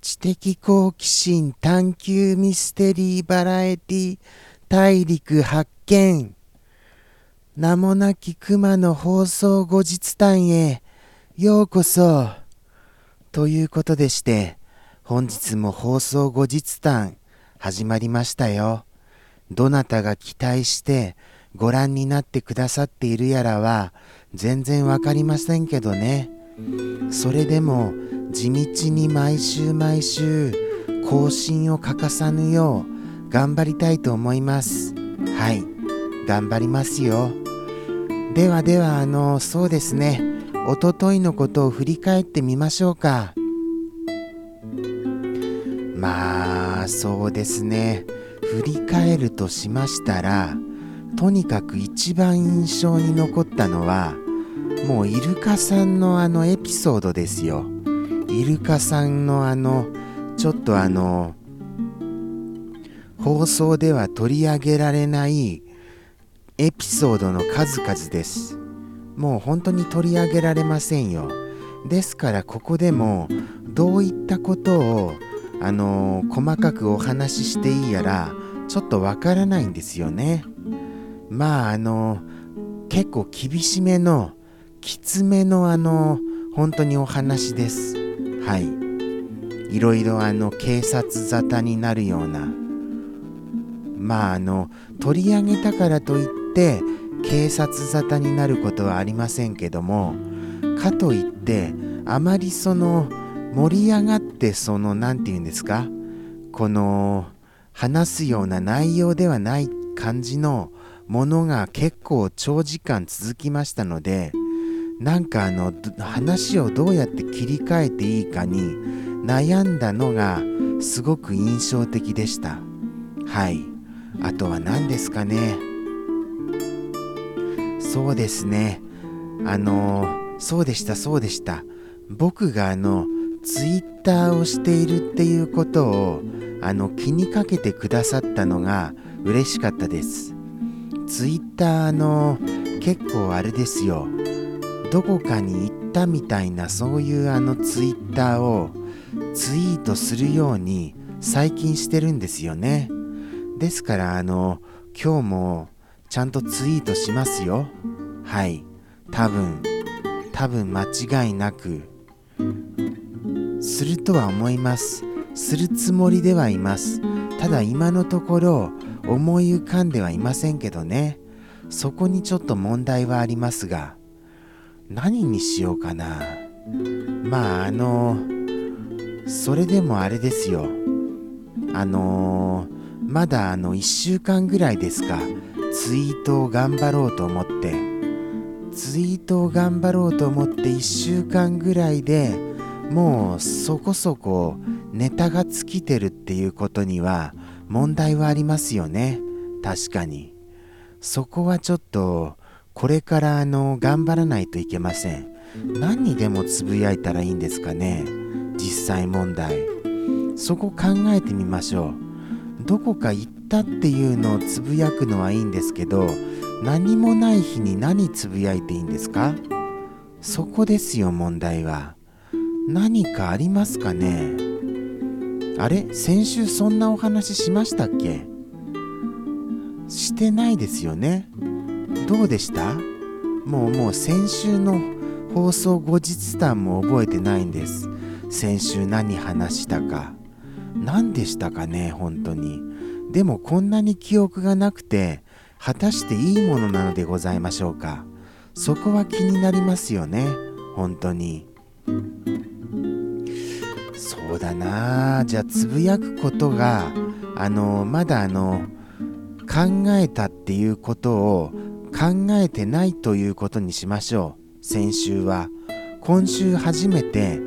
知的好奇心探求ミステリーバラエティ大陸発見。名もなき熊の放送後日談へようこそ。ということでして本日も放送後日談始まりましたよ。どなたが期待してご覧になってくださっているやらは全然わかりませんけどね。それでも地道に毎週毎週更新を欠かさぬよう頑張りたいと思います。はい頑張りますよ。ではではあのそうですね。おとといのことを振り返ってみましょうか。まあそうですね。振り返るとしましたらとにかく一番印象に残ったのはもうイルカさんのあのエピソードですよ。イルカさんのあのちょっとあの放送では取り上げられないエピソードの数々です。もう本当に取り上げられませんよ。ですからここでもどういったことをあの細かくお話ししていいやらちょっとわからないんですよね。まああの結構厳しめのきつめのあの本当にお話です。はい。いろいろあの警察沙汰になるような。まああの取り上げたからといって警察沙汰になることはありませんけどもかといってあまりその盛り上がってその何て言うんですか？この話すような内容ではない感じのものが結構長時間続きましたのでなんかあの話をどうやって切り替えていいかに悩んだのがすごく印象的でした。はい。あとは何ですかね？そうですね。あのそうでしたそうでした。僕があのツイッターをしているっていうことをあの気にかけてくださったのが嬉しかったです。ツイッターの結構あれですよ。どこかに行ったみたいなそういうあのツイッターをツイートするように最近してるんですよね。ですからあの今日もちゃんとツイートしますよ。はい。多分。多分間違いなく。するとは思います。するつもりではいます。ただ今のところ思い浮かんではいませんけどね。そこにちょっと問題はありますが。何にしようかな。まああのそれでもあれですよ。あのまだあの1週間ぐらいですか。ツイートを頑張ろうと思って。ツイートを頑張ろうと思って1週間ぐらいでもうそこそこネタが尽きてるっていうことには問題はありますよね。確かに。そこはちょっとこれからあの頑張らないといけません。何にでもつぶやいたらいいんですかね。実際問題。そこ考えてみましょう。どこか行ったっていうのをつぶやくのはいいんですけど何もない日に何つぶやいていいんですか？そこですよ問題は。何かありますかね？あれ？先週そんなお話しましたっけ？してないですよね。どうでした？もうもう先週の放送後日談も覚えてないんです。先週何話したか。何でしたかね？本当に。でもこんなに記憶がなくて果たしていいものなのでございましょうか。そこは気になりますよね。本当に。そうだな。じゃあつぶやくことがあのまだあの考えたっていうことを考えてないということにしましょう。先週は。今週初めて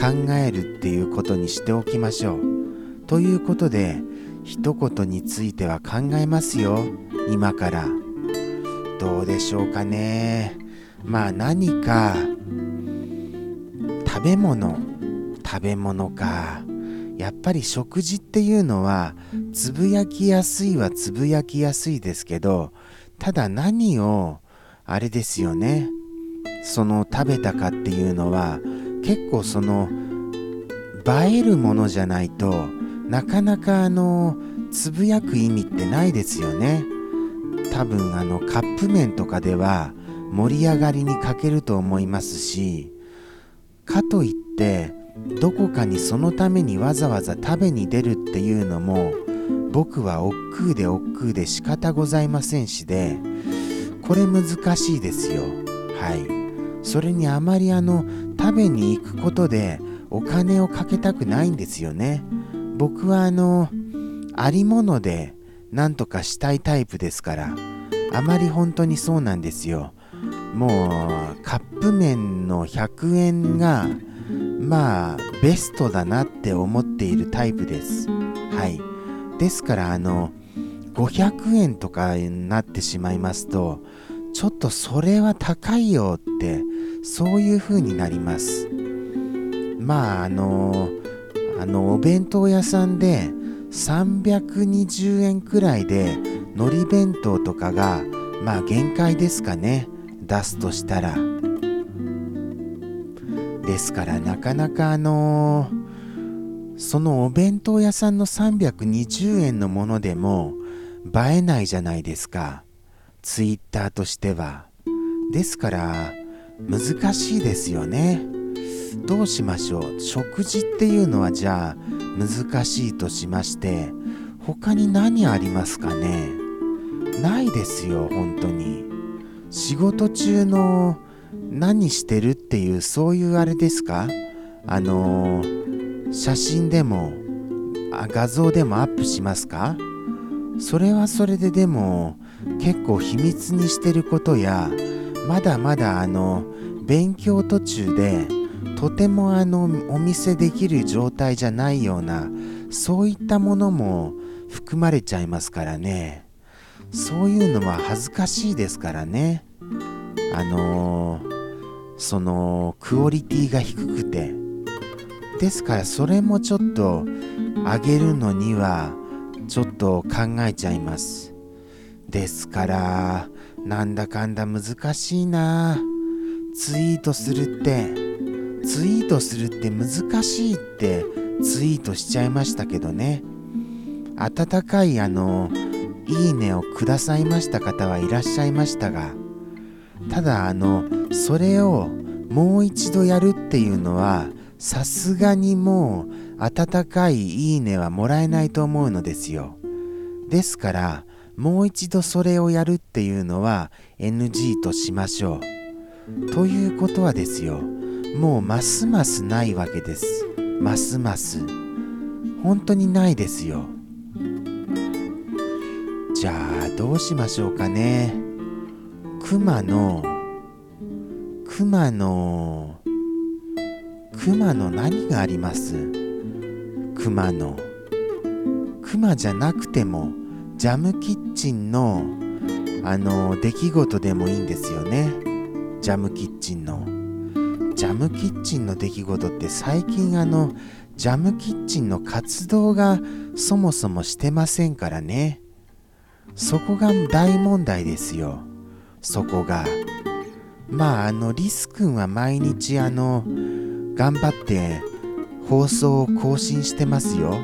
考えるっていうことにしておきましょう。ということで一言については考えますよ。今から。どうでしょうかね。まあ何か食べ物。食べ物か。やっぱり食事っていうのはつぶやきやすいはつぶやきやすいですけどただ何をあれですよね。その食べたかっていうのは結構その映えるものじゃないとなかなかあのつぶやく意味ってないですよね。多分あのカップ麺とかでは盛り上がりに欠けると思いますしかといってどこかにそのためにわざわざ食べに出るっていうのも僕は億劫で億劫で仕方ございませんしでこれ難しいですよ。はい。それにあまりあの食べに行くことでお金をかけたくないんですよね。僕はあのありものでなんとかしたいタイプですからあまり本当にそうなんですよ。もうカップ麺の100円がまあベストだなって思っているタイプです。はい。ですからあの500円とかになってしまいますとちょっとそれは高いよってそういう風になります。まああのあのお弁当屋さんで320円くらいで海苔弁当とかがまあ限界ですかね。出すとしたら。ですからなかなかあのー、そのお弁当屋さんの320円のものでも映えないじゃないですか。ツイッターとしては。ですから難しいですよね。どうしましょう。食事っていうのはじゃあ難しいとしまして他に何ありますかね。ないですよ本当に。仕事中の何してるっていうそういうあれですか？あのー、写真でもあ画像でもアップしますか？それはそれででも結構秘密にしてることやまだまだあの勉強途中でとてもあのお見せできる状態じゃないようなそういったものも含まれちゃいますからね。そういうのは恥ずかしいですからね。あのー、そのクオリティが低くて。ですからそれもちょっと上げるのにはちょっと考えちゃいます。ですからなんだかんだ難しいな。ツイートするって。ツイートするって難しいってツイートしちゃいましたけどね。温かいあのいいねをくださいました方はいらっしゃいましたがただあのそれをもう一度やるっていうのはさすがにもう温かいいいねはもらえないと思うのですよ。ですからもう一度それをやるっていうのは NG としましょう。ということはですよもうますますないわけです。ますます。本当にないですよ。じゃあどうしましょうかね。熊の熊の熊の何があります？熊の。熊じゃなくてもジャムキッチンのあの出来事でもいいんですよね。ジャムキッチンの。ジャムキッチンの出来事って最近あのジャムキッチンの活動がそもそもしてませんからね。そこが大問題ですよ。そこが。まああのリス君は毎日あの頑張って放送を更新してますよ。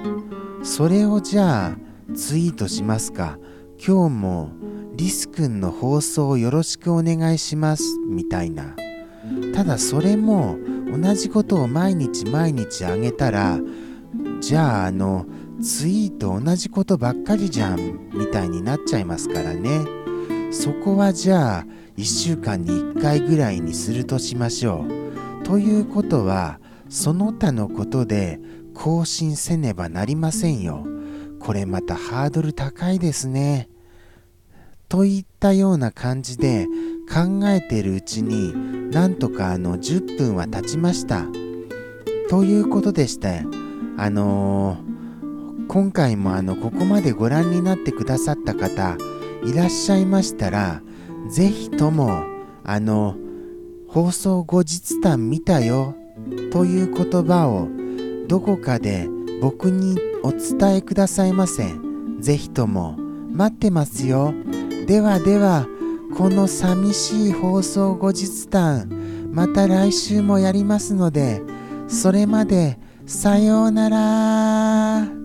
それをじゃあツイートしますか。今日もリス君の放送をよろしくお願いしますみたいな。ただそれも同じことを毎日毎日あげたらじゃああのツイート同じことばっかりじゃんみたいになっちゃいますからね。そこはじゃあ1週間に1回ぐらいにするとしましょう。ということはその他のことで更新せねばなりませんよ。これまたハードル高いですね。といったような感じで考えているうちになんとかあの10分は経ちました。ということでしてあのー今回もあのここまでご覧になってくださった方いらっしゃいましたら是非ともあの放送後日談見たよという言葉をどこかで僕にお伝えくださいませ是非とも待ってますよではではこの寂しい放送後日談また来週もやりますのでそれまでさようなら。